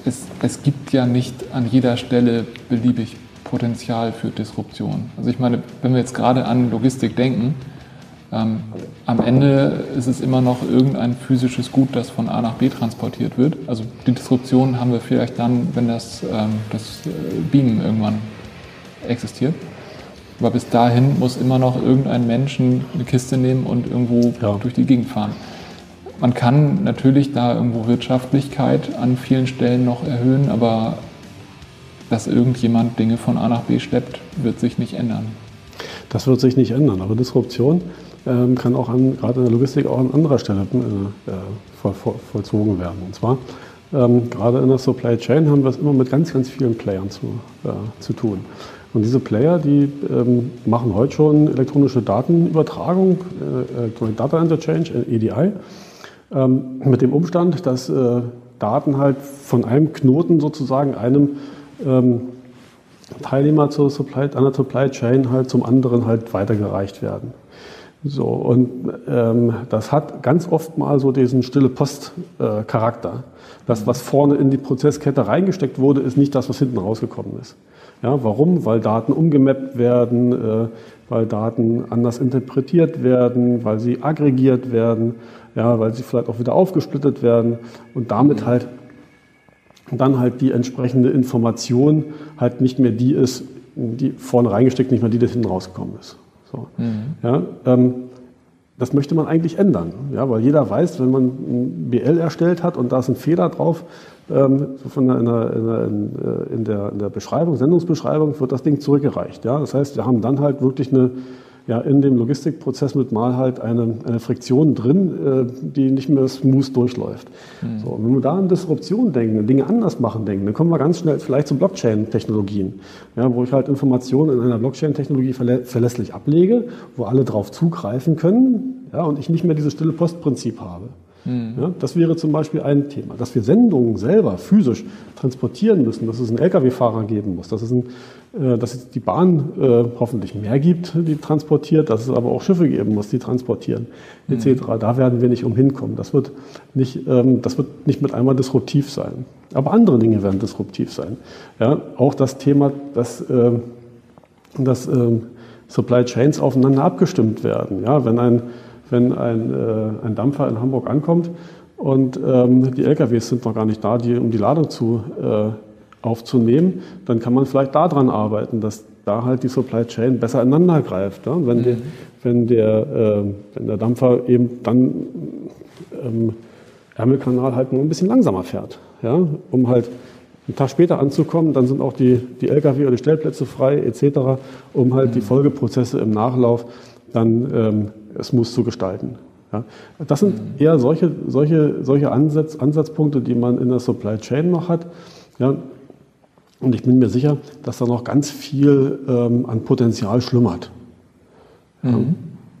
es, es gibt ja nicht an jeder Stelle beliebig Potenzial für Disruption. Also ich meine, wenn wir jetzt gerade an Logistik denken, ähm, am Ende ist es immer noch irgendein physisches Gut, das von A nach B transportiert wird. Also die Disruption haben wir vielleicht dann, wenn das, ähm, das äh, Beamen irgendwann existiert. Aber bis dahin muss immer noch irgendein Mensch eine Kiste nehmen und irgendwo ja. durch die Gegend fahren. Man kann natürlich da irgendwo Wirtschaftlichkeit an vielen Stellen noch erhöhen, aber dass irgendjemand Dinge von A nach B schleppt, wird sich nicht ändern. Das wird sich nicht ändern. Aber Disruption kann auch an, gerade in der Logistik auch an anderer Stelle äh, voll, voll, vollzogen werden. Und zwar ähm, gerade in der Supply Chain haben wir es immer mit ganz, ganz vielen Playern zu, äh, zu tun. Und diese Player, die ähm, machen heute schon elektronische Datenübertragung, äh, Electronic Data Interchange, EDI, ähm, mit dem Umstand, dass äh, Daten halt von einem Knoten sozusagen einem ähm, Teilnehmer zur Supply, der Supply Chain halt zum anderen halt weitergereicht werden. So, und ähm, das hat ganz oft mal so diesen stille Post-Charakter. Das, was vorne in die Prozesskette reingesteckt wurde, ist nicht das, was hinten rausgekommen ist. Ja, warum? Weil Daten umgemappt werden, äh, weil Daten anders interpretiert werden, weil sie aggregiert werden, ja, weil sie vielleicht auch wieder aufgesplittet werden und damit halt dann halt die entsprechende Information halt nicht mehr die ist, die vorne reingesteckt, nicht mehr die, die hinten rausgekommen ist. So. Mhm. Ja, ähm, das möchte man eigentlich ändern, ja, weil jeder weiß, wenn man ein BL erstellt hat und da ist ein Fehler drauf, ähm, von der, in, der, in, der, in, der, in der Beschreibung, Sendungsbeschreibung, wird das Ding zurückgereicht. Ja. Das heißt, wir haben dann halt wirklich eine ja, in dem Logistikprozess mit mal halt eine, eine Friktion drin, äh, die nicht mehr smooth durchläuft. Mhm. So, wenn wir da an Disruption denken, Dinge anders machen denken, dann kommen wir ganz schnell vielleicht zu Blockchain-Technologien, ja, wo ich halt Informationen in einer Blockchain-Technologie verlä verlässlich ablege, wo alle drauf zugreifen können ja, und ich nicht mehr dieses stille Postprinzip habe. Mhm. Ja, das wäre zum Beispiel ein Thema. Dass wir Sendungen selber physisch transportieren müssen, dass es einen Lkw-Fahrer geben muss, dass es, ein, äh, dass es die Bahn äh, hoffentlich mehr gibt, die transportiert, dass es aber auch Schiffe geben muss, die transportieren, mhm. etc. Da werden wir nicht umhin kommen. Das wird nicht, ähm, das wird nicht mit einmal disruptiv sein. Aber andere Dinge werden disruptiv sein. Ja, auch das Thema, dass, äh, dass äh, Supply Chains aufeinander abgestimmt werden. Ja, wenn ein wenn ein, äh, ein Dampfer in Hamburg ankommt und ähm, die LKWs sind noch gar nicht da, die, um die Ladung zu, äh, aufzunehmen, dann kann man vielleicht daran arbeiten, dass da halt die Supply Chain besser ineinander greift. Ja? Wenn, mhm. die, wenn, der, äh, wenn der Dampfer eben dann ähm, Ärmelkanal halt nur ein bisschen langsamer fährt, ja? um halt einen Tag später anzukommen, dann sind auch die, die Lkw oder die Stellplätze frei etc., um halt mhm. die Folgeprozesse im Nachlauf dann ähm, smooth zu gestalten. Ja. Das sind eher solche, solche, solche Ansatz, Ansatzpunkte, die man in der Supply Chain noch hat. Ja. Und ich bin mir sicher, dass da noch ganz viel ähm, an Potenzial schlummert. Mhm. Ja.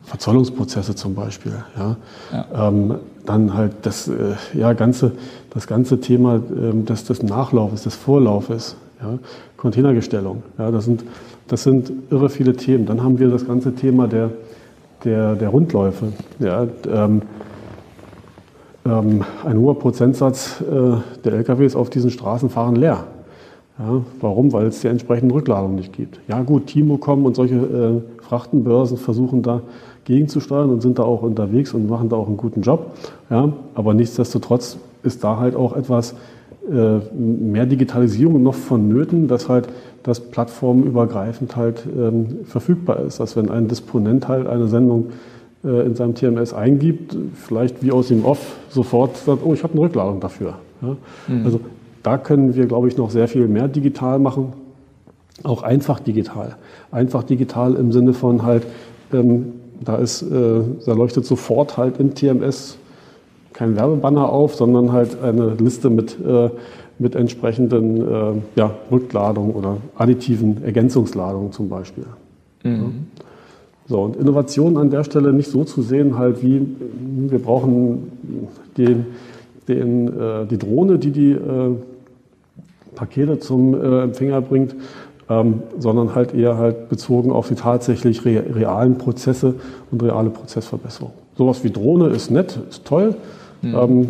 Verzollungsprozesse zum Beispiel. Ja. ja. Ähm, dann halt das, äh, ja, ganze, das ganze Thema ähm, des, des Nachlaufes, des Vorlaufes. Ja. Containergestellung. Ja, das, sind, das sind irre viele Themen. Dann haben wir das ganze Thema der, der, der Rundläufe. Ja, ähm, ähm, ein hoher Prozentsatz äh, der LKWs auf diesen Straßen fahren leer. Ja, warum? Weil es die entsprechende Rückladung nicht gibt. Ja gut, Timocom und solche äh, Frachtenbörsen versuchen da gegenzusteuern und sind da auch unterwegs und machen da auch einen guten Job. Ja, aber nichtsdestotrotz ist da halt auch etwas mehr Digitalisierung noch vonnöten, dass halt das plattformübergreifend halt ähm, verfügbar ist. Dass wenn ein Disponent halt eine Sendung äh, in seinem TMS eingibt, vielleicht wie aus dem Off sofort sagt, oh, ich habe eine Rückladung dafür. Ja? Mhm. Also da können wir, glaube ich, noch sehr viel mehr digital machen. Auch einfach digital. Einfach digital im Sinne von halt, ähm, da ist, äh, da leuchtet sofort halt im TMS kein Werbebanner auf, sondern halt eine Liste mit äh, mit entsprechenden äh, ja, Rückladungen oder additiven Ergänzungsladungen zum Beispiel. Mhm. Ja. So, und Innovation an der Stelle nicht so zu sehen, halt wie wir brauchen den, den, äh, die Drohne, die die äh, Pakete zum äh, Empfänger bringt, ähm, sondern halt eher halt bezogen auf die tatsächlich re realen Prozesse und reale Prozessverbesserung. Sowas wie Drohne ist nett, ist toll. Mhm. Ähm,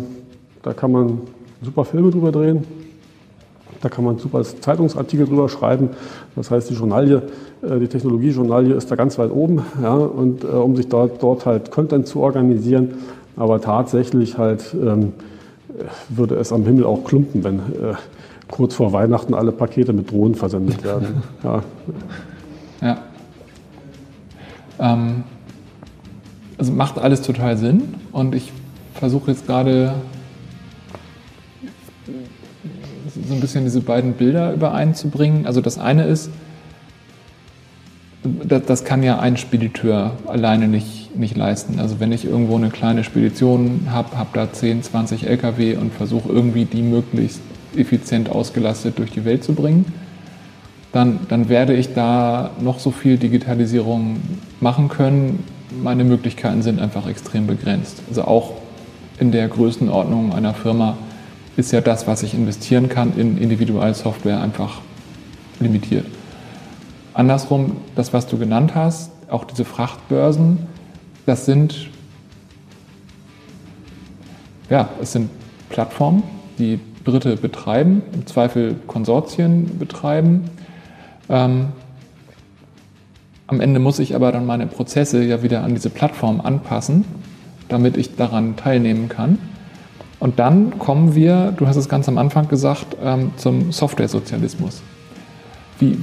da kann man super Filme drüber drehen. Da kann man super Zeitungsartikel drüber schreiben. Das heißt, die Journalie, äh, die Technologie-Journalie ist da ganz weit oben, (laughs) ja, und äh, um sich dort, dort halt Content zu organisieren. Aber tatsächlich halt ähm, würde es am Himmel auch klumpen, wenn äh, kurz vor Weihnachten alle Pakete mit Drohnen versendet werden. (laughs) ja. ja. Ähm, also macht alles total Sinn und ich versuche jetzt gerade so ein bisschen diese beiden Bilder übereinzubringen. Also das eine ist, das, kann ja ein Spediteur alleine nicht, nicht, nicht leisten. Also wenn ich irgendwo eine kleine Spedition habe, habe da 10, 20 Lkw und versuche irgendwie die möglichst effizient ausgelastet durch die Welt zu bringen, dann, dann werde ich da noch so viel Digitalisierung machen können. Meine Möglichkeiten sind einfach extrem begrenzt. Also auch in der Größenordnung einer Firma ist ja das, was ich investieren kann in Individualsoftware, einfach limitiert. Andersrum, das, was du genannt hast, auch diese Frachtbörsen, das sind, ja, es sind Plattformen, die Dritte betreiben, im Zweifel Konsortien betreiben. Ähm, am Ende muss ich aber dann meine Prozesse ja wieder an diese Plattform anpassen, damit ich daran teilnehmen kann. Und dann kommen wir, du hast es ganz am Anfang gesagt, ähm, zum Software-Sozialismus. Wie,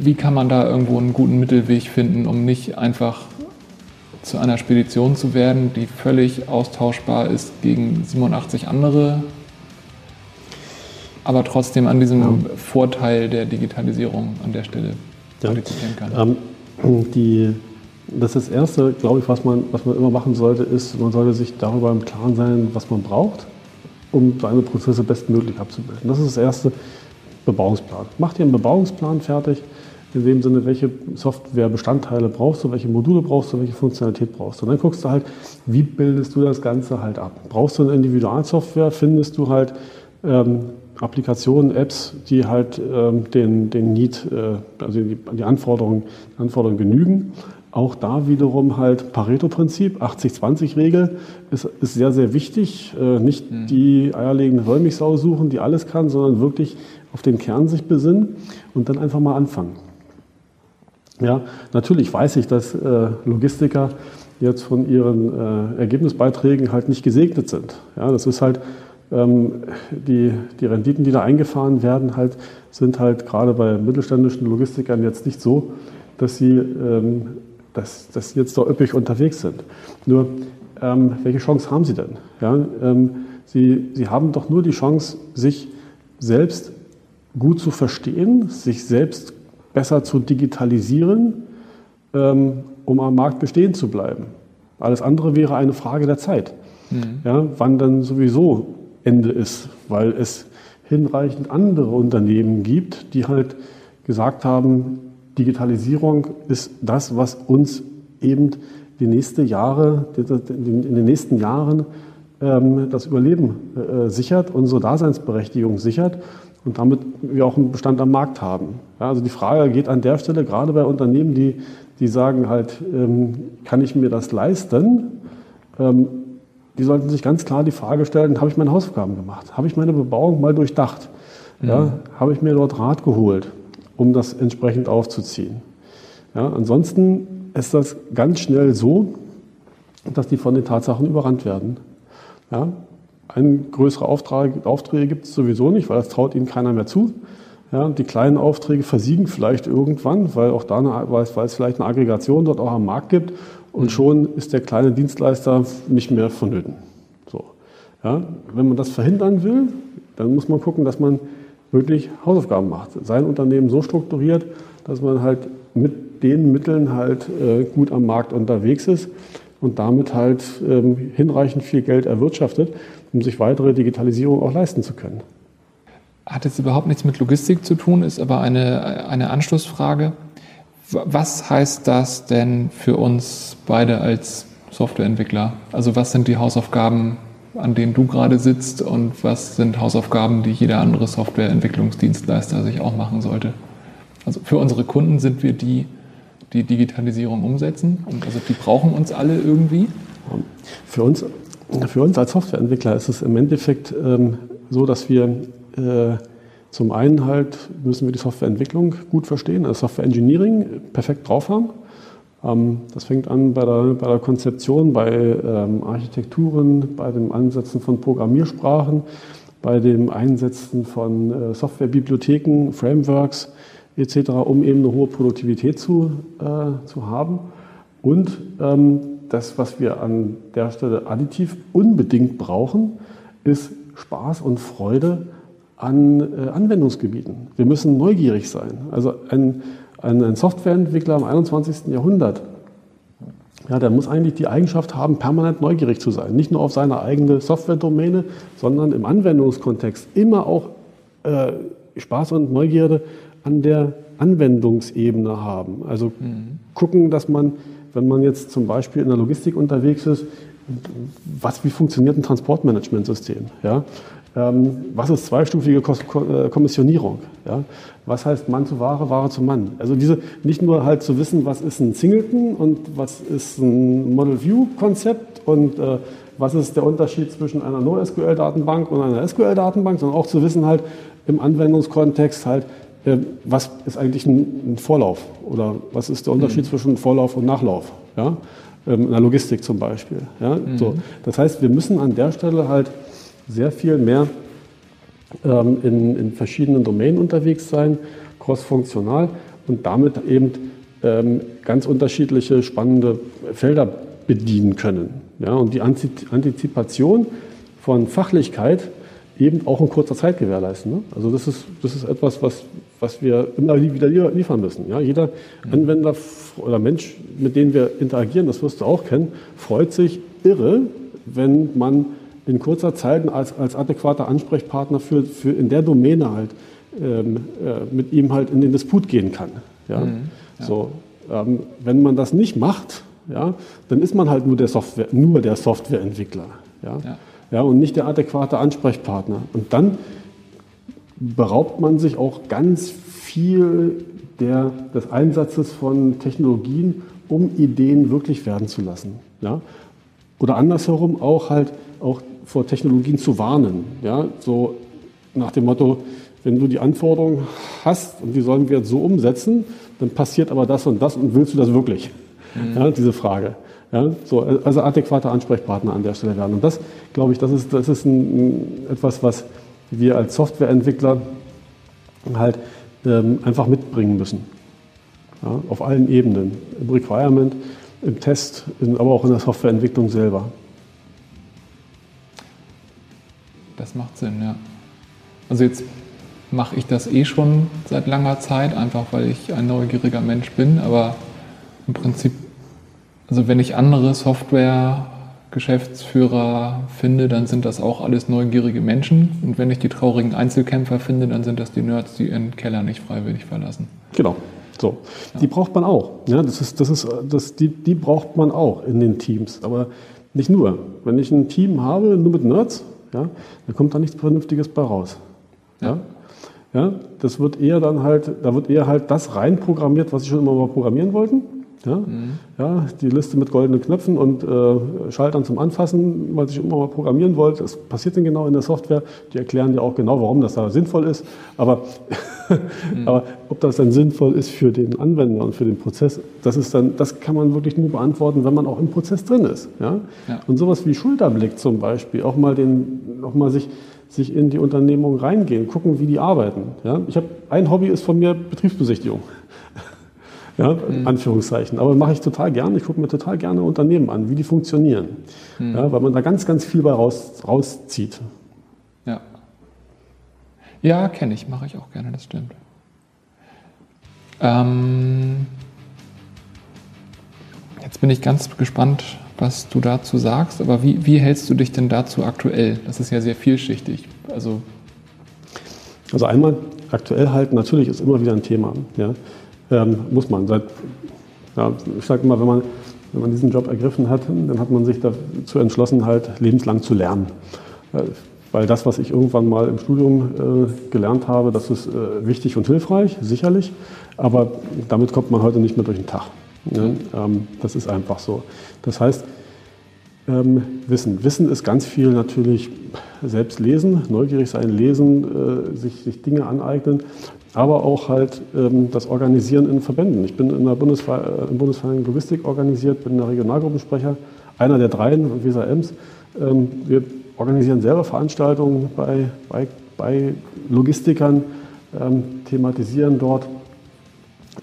wie kann man da irgendwo einen guten Mittelweg finden, um nicht einfach zu einer Spedition zu werden, die völlig austauschbar ist gegen 87 andere, aber trotzdem an diesem ja. Vorteil der Digitalisierung an der Stelle partizipieren kann? Ähm, die, das ist das Erste, glaube ich, was man, was man immer machen sollte, ist, man sollte sich darüber im Klaren sein, was man braucht, um seine Prozesse bestmöglich abzubilden. Das ist das Erste, Bebauungsplan. Mach dir einen Bebauungsplan fertig, in dem Sinne, welche Softwarebestandteile brauchst du, welche Module brauchst du, welche Funktionalität brauchst du. Und dann guckst du halt, wie bildest du das Ganze halt ab. Brauchst du eine Individualsoftware, findest du halt ähm, Applikationen, Apps, die halt ähm, den, den Need, äh, also die, die Anforderungen, Anforderungen genügen. Auch da wiederum halt Pareto-Prinzip, 80-20-Regel ist, ist sehr, sehr wichtig. Äh, nicht mhm. die eierlegende Wollmilchsau suchen, die alles kann, sondern wirklich auf den Kern sich besinnen und dann einfach mal anfangen. Ja, natürlich weiß ich, dass äh, Logistiker jetzt von ihren äh, Ergebnisbeiträgen halt nicht gesegnet sind. Ja, das ist halt ähm, die, die Renditen, die da eingefahren werden, halt, sind halt gerade bei mittelständischen Logistikern jetzt nicht so, dass sie, ähm, dass, dass sie jetzt da üppig unterwegs sind. Nur, ähm, welche Chance haben sie denn? Ja, ähm, sie, sie haben doch nur die Chance, sich selbst gut zu verstehen, sich selbst besser zu digitalisieren, ähm, um am Markt bestehen zu bleiben. Alles andere wäre eine Frage der Zeit, mhm. ja, wann dann sowieso Ende ist, weil es hinreichend andere Unternehmen gibt, die halt gesagt haben, Digitalisierung ist das, was uns eben die nächsten Jahre, in den nächsten Jahren ähm, das Überleben äh, sichert, unsere Daseinsberechtigung sichert und damit wir auch einen Bestand am Markt haben. Ja, also die Frage geht an der Stelle gerade bei Unternehmen, die, die sagen halt, ähm, kann ich mir das leisten? Ähm, die sollten sich ganz klar die Frage stellen, habe ich meine Hausaufgaben gemacht? Habe ich meine Bebauung mal durchdacht? Mhm. Ja, habe ich mir dort Rat geholt, um das entsprechend aufzuziehen? Ja, ansonsten ist das ganz schnell so, dass die von den Tatsachen überrannt werden. Ja, ein größere Auftrag, Aufträge gibt es sowieso nicht, weil das traut ihnen keiner mehr zu. Ja, die kleinen Aufträge versiegen vielleicht irgendwann, weil, auch da eine, weil, es, weil es vielleicht eine Aggregation dort auch am Markt gibt und mhm. schon ist der kleine Dienstleister nicht mehr vonnöten. So. Ja, wenn man das verhindern will, dann muss man gucken, dass man wirklich Hausaufgaben macht. Sein Unternehmen so strukturiert, dass man halt mit den Mitteln halt äh, gut am Markt unterwegs ist und damit halt ähm, hinreichend viel Geld erwirtschaftet, um sich weitere Digitalisierung auch leisten zu können. Hat jetzt überhaupt nichts mit Logistik zu tun, ist aber eine, eine Anschlussfrage. Was heißt das denn für uns beide als Softwareentwickler? Also was sind die Hausaufgaben, an denen du gerade sitzt und was sind Hausaufgaben, die jeder andere Softwareentwicklungsdienstleister sich auch machen sollte? Also für unsere Kunden sind wir die, die Digitalisierung umsetzen. Und also die brauchen uns alle irgendwie. Für uns, für uns als Softwareentwickler ist es im Endeffekt ähm, so, dass wir äh, zum einen halt müssen wir die Softwareentwicklung gut verstehen, also Software Engineering perfekt drauf haben. Ähm, das fängt an bei der, bei der Konzeption, bei ähm, Architekturen, bei dem Ansetzen von Programmiersprachen, bei dem Einsetzen von äh, Softwarebibliotheken, Frameworks, etc., um eben eine hohe Produktivität zu, äh, zu haben. Und ähm, das, was wir an der Stelle additiv unbedingt brauchen, ist Spaß und Freude an äh, Anwendungsgebieten. Wir müssen neugierig sein. Also ein, ein, ein Softwareentwickler im 21. Jahrhundert, ja, der muss eigentlich die Eigenschaft haben, permanent neugierig zu sein. Nicht nur auf seine eigene Software-Domäne, sondern im Anwendungskontext immer auch äh, Spaß und Neugierde an der Anwendungsebene haben. Also mhm. gucken, dass man, wenn man jetzt zum Beispiel in der Logistik unterwegs ist, was, wie funktioniert ein Transportmanagementsystem? Ja? Ähm, was ist zweistufige äh, Kommissionierung? Ja? Was heißt Mann zu Ware, Ware zu Mann? Also diese, nicht nur halt zu wissen, was ist ein Singleton und was ist ein Model View Konzept und äh, was ist der Unterschied zwischen einer NoSQL-Datenbank und einer SQL-Datenbank, sondern auch zu wissen halt im Anwendungskontext halt, äh, was ist eigentlich ein, ein, Vorlauf oder was ist der Unterschied mhm. zwischen Vorlauf und Nachlauf? Ja? Ähm, in der Logistik zum Beispiel. Ja? Mhm. So. Das heißt, wir müssen an der Stelle halt sehr viel mehr ähm, in, in, verschiedenen Domänen unterwegs sein, crossfunktional und damit eben ähm, ganz unterschiedliche spannende Felder bedienen können. Ja, und die Antizipation von Fachlichkeit eben auch in kurzer Zeit gewährleisten. Ne? Also das ist, das ist etwas, was, was wir immer wieder liefern müssen. Ja? Jeder mhm. Anwender oder Mensch, mit dem wir interagieren, das wirst du auch kennen, freut sich irre, wenn man in kurzer Zeit als, als adäquater Ansprechpartner für, für in der Domäne halt ähm, äh, mit ihm halt in den Disput gehen kann. Ja? Mhm, ja. So, ähm, wenn man das nicht macht, ja, dann ist man halt nur der, Software, nur der Softwareentwickler. Ja? ja? Ja. und nicht der adäquate Ansprechpartner. Und dann beraubt man sich auch ganz viel der, des Einsatzes von Technologien, um Ideen wirklich werden zu lassen. Ja? Oder andersherum auch halt auch vor Technologien zu warnen. Ja, so nach dem Motto, wenn du die Anforderungen hast und die sollen wir jetzt so umsetzen, dann passiert aber das und das und willst du das wirklich? Mhm. Ja, diese Frage. Ja, so, also adäquate Ansprechpartner an der Stelle werden. Und das, glaube ich, das ist, das ist ein, etwas, was wir als Softwareentwickler halt ähm, einfach mitbringen müssen. Ja, auf allen Ebenen. Im Requirement, im Test, aber auch in der Softwareentwicklung selber. Das macht Sinn, ja. Also jetzt mache ich das eh schon seit langer Zeit, einfach weil ich ein neugieriger Mensch bin, aber im Prinzip, also wenn ich andere Software-Geschäftsführer finde, dann sind das auch alles neugierige Menschen. Und wenn ich die traurigen Einzelkämpfer finde, dann sind das die Nerds, die ihren Keller nicht freiwillig verlassen. Genau. So. Ja. Die braucht man auch. Ja, das ist, das ist, das, die, die braucht man auch in den Teams. Aber nicht nur. Wenn ich ein Team habe, nur mit Nerds, ja, da kommt da nichts Vernünftiges bei raus. Ja. Ja, das wird eher dann halt, da wird eher halt das reinprogrammiert, was sie schon immer mal programmieren wollten. Ja, mhm. ja, die Liste mit goldenen Knöpfen und äh, Schaltern zum Anfassen, weil ich immer mal programmieren wollte. Das passiert denn genau in der Software. Die erklären dir auch genau, warum das da sinnvoll ist. Aber, mhm. (laughs) aber ob das dann sinnvoll ist für den Anwender und für den Prozess, das ist dann, das kann man wirklich nur beantworten, wenn man auch im Prozess drin ist. Ja? ja. Und sowas wie Schulterblick zum Beispiel, auch mal den, auch mal sich sich in die Unternehmung reingehen, gucken, wie die arbeiten. Ja? Ich habe ein Hobby ist von mir Betriebsbesichtigung ja, mhm. Anführungszeichen. Aber mache ich total gerne. Ich gucke mir total gerne Unternehmen an, wie die funktionieren. Mhm. Ja, weil man da ganz, ganz viel bei raus, rauszieht. Ja. Ja, kenne ich, mache ich auch gerne, das stimmt. Ähm, jetzt bin ich ganz gespannt, was du dazu sagst, aber wie, wie hältst du dich denn dazu aktuell? Das ist ja sehr vielschichtig. Also, also einmal aktuell halten, natürlich ist immer wieder ein Thema. Ja ähm, muss man. Seit, ja, ich sage immer, wenn man, wenn man diesen Job ergriffen hat, dann hat man sich dazu entschlossen, halt lebenslang zu lernen. Äh, weil das, was ich irgendwann mal im Studium äh, gelernt habe, das ist äh, wichtig und hilfreich, sicherlich, aber damit kommt man heute nicht mehr durch den Tag. Ne? Ähm, das ist einfach so. Das heißt, ähm, Wissen. Wissen ist ganz viel natürlich selbst lesen, neugierig sein, lesen, äh, sich, sich Dinge aneignen aber auch halt ähm, das Organisieren in Verbänden. Ich bin in der Bundesver äh, Bundesverein Logistik organisiert, bin der Regionalgruppensprecher, einer der dreien, Weser Ems. Ähm, wir organisieren selber Veranstaltungen bei, bei, bei Logistikern, ähm, thematisieren dort.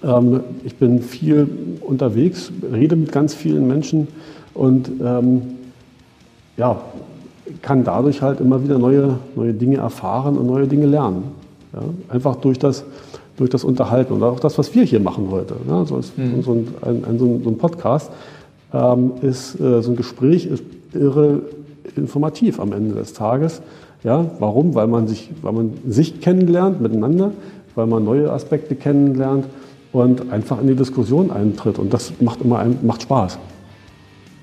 Ähm, ich bin viel unterwegs, rede mit ganz vielen Menschen und ähm, ja, kann dadurch halt immer wieder neue, neue Dinge erfahren und neue Dinge lernen. Ja, einfach durch das, durch das Unterhalten und auch das, was wir hier machen heute. Ja, so, ist, mhm. so, ein, ein, so, ein, Podcast ähm, ist äh, so ein Gespräch ist irre informativ am Ende des Tages. Ja, warum? Weil man sich, weil man sich kennenlernt miteinander, weil man neue Aspekte kennenlernt und einfach in die Diskussion eintritt. Und das macht immer ein, macht Spaß.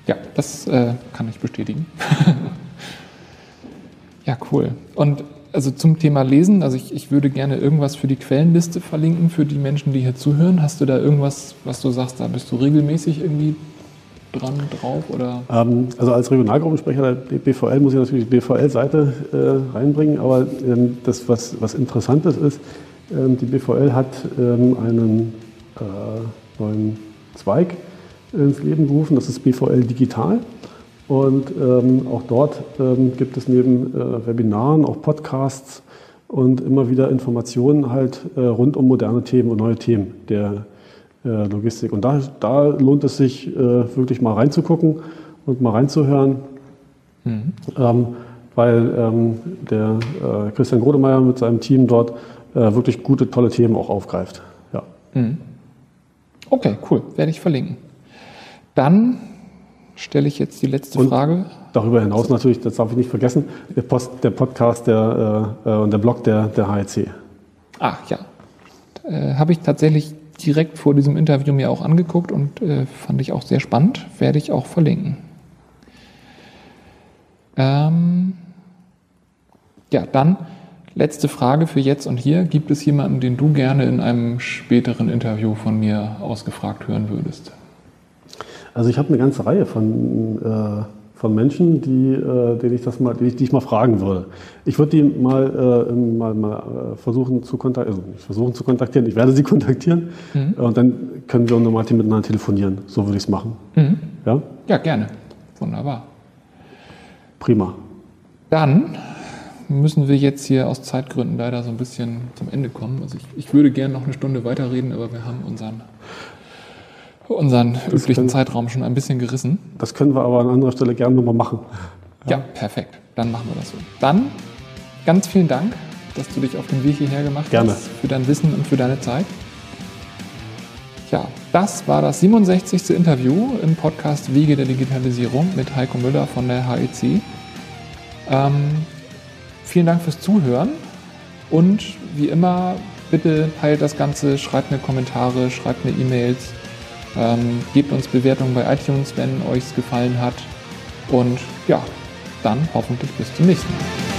Ja, das äh, kann ich bestätigen. (laughs) ja, cool. Und also zum Thema Lesen, also ich, ich würde gerne irgendwas für die Quellenliste verlinken, für die Menschen, die hier zuhören. Hast du da irgendwas, was du sagst, da bist du regelmäßig irgendwie dran drauf? Oder? Ähm, also als Regionalgruppensprecher der BVL muss ich natürlich die BVL-Seite äh, reinbringen, aber ähm, das, was, was Interessantes ist, ähm, die BVL hat ähm, einen äh, neuen Zweig ins Leben gerufen, das ist BVL Digital. Und ähm, auch dort ähm, gibt es neben äh, Webinaren auch Podcasts und immer wieder Informationen halt äh, rund um moderne Themen und neue Themen der äh, Logistik. Und da, da lohnt es sich äh, wirklich mal reinzugucken und mal reinzuhören, mhm. ähm, weil ähm, der äh, Christian Grodemeyer mit seinem Team dort äh, wirklich gute, tolle Themen auch aufgreift. Ja. Mhm. Okay, cool. Werde ich verlinken. Dann stelle ich jetzt die letzte und Frage. Darüber hinaus natürlich, das darf ich nicht vergessen, der, Post, der Podcast der, äh, und der Blog der, der HEC. Ach ja. Äh, Habe ich tatsächlich direkt vor diesem Interview mir auch angeguckt und äh, fand ich auch sehr spannend. Werde ich auch verlinken. Ähm, ja, dann letzte Frage für jetzt und hier. Gibt es jemanden, den du gerne in einem späteren Interview von mir ausgefragt hören würdest? Also ich habe eine ganze Reihe von, äh, von Menschen, die, äh, denen ich das mal, die ich, die ich mal fragen würde. Ich würde die mal, äh, mal, mal äh, versuchen zu kontaktieren, also versuchen zu kontaktieren, ich werde sie (laughs) kontaktieren mhm. und dann können wir nochmal miteinander telefonieren. So würde ich es machen. Mhm. Ja? ja, gerne. Wunderbar. Prima. Dann müssen wir jetzt hier aus Zeitgründen leider so ein bisschen zum Ende kommen. Also ich, ich würde gerne noch eine Stunde weiterreden, aber wir haben unseren unseren das üblichen können, Zeitraum schon ein bisschen gerissen. Das können wir aber an anderer Stelle gerne nochmal machen. Ja. ja, perfekt. Dann machen wir das so. Dann ganz vielen Dank, dass du dich auf den Weg hierher gemacht gerne. hast. Für dein Wissen und für deine Zeit. Ja, das war das 67. Interview im Podcast Wege der Digitalisierung mit Heiko Müller von der HEC. Ähm, vielen Dank fürs Zuhören und wie immer, bitte teilt das Ganze, schreibt mir Kommentare, schreibt mir E-Mails ähm, gebt uns Bewertungen bei iTunes, wenn euch es gefallen hat. Und ja, dann hoffentlich bis zum nächsten Mal.